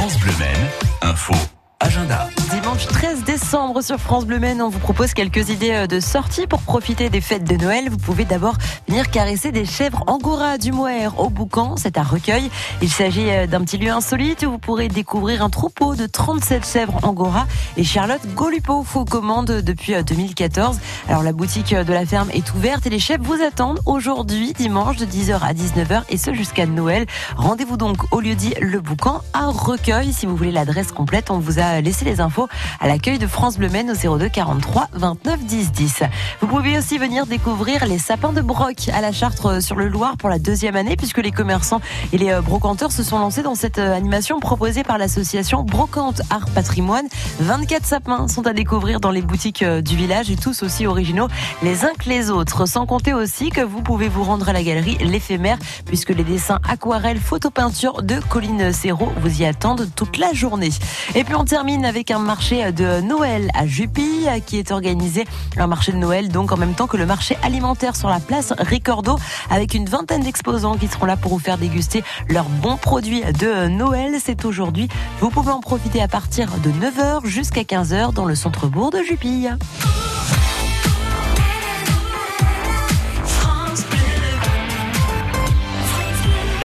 France Bleu Maine, info, agenda. Dimanche 13 décembre sur France Bleu Maine, on vous propose quelques idées euh, de sortie pour profiter des fêtes de Noël. Vous pouvez d'abord venir caresser des chèvres angora du Moer au Boucan, c'est à Recueil. Il s'agit euh, d'un petit lieu insolite où vous pourrez découvrir un troupeau de 37 chèvres angora et Charlotte Golupo aux commandes depuis 2014. Euh, Alors la boutique de la ferme est ouverte et les chèvres vous attendent aujourd'hui dimanche de 10h à 19h et ce jusqu'à Noël. Rendez-vous donc au lieu dit Le Boucan à Recueil. Si vous voulez l'adresse complète, on vous a laissé les infos à l'accueil de France Bleu Maine au 02 43 29 10 10. Vous pouvez aussi venir découvrir les sapins de Broc à la Chartre sur le Loir pour la deuxième année puisque les commerçants et les euh, brocanteurs se sont lancés dans cette euh, animation proposée par l'association Brocante Art Patrimoine. 24 sapins sont à découvrir dans les boutiques euh, du village et tous aussi originaux les uns que les autres. Sans compter aussi que vous pouvez vous rendre à la galerie L'éphémère puisque les dessins aquarelles, photopeinture de Colline Serrault vous y attendent toute la journée. Et puis on termine avec un marché de Noël à Jupy qui est organisé un marché de Noël donc en même temps que le marché alimentaire sur la place Ricordo avec une vingtaine d'exposants qui seront là pour vous faire déguster leurs bons produits de Noël. C'est aujourd'hui. Vous pouvez en profiter à partir de 9h jusqu'à 15h dans le centre-bourg de Jupille.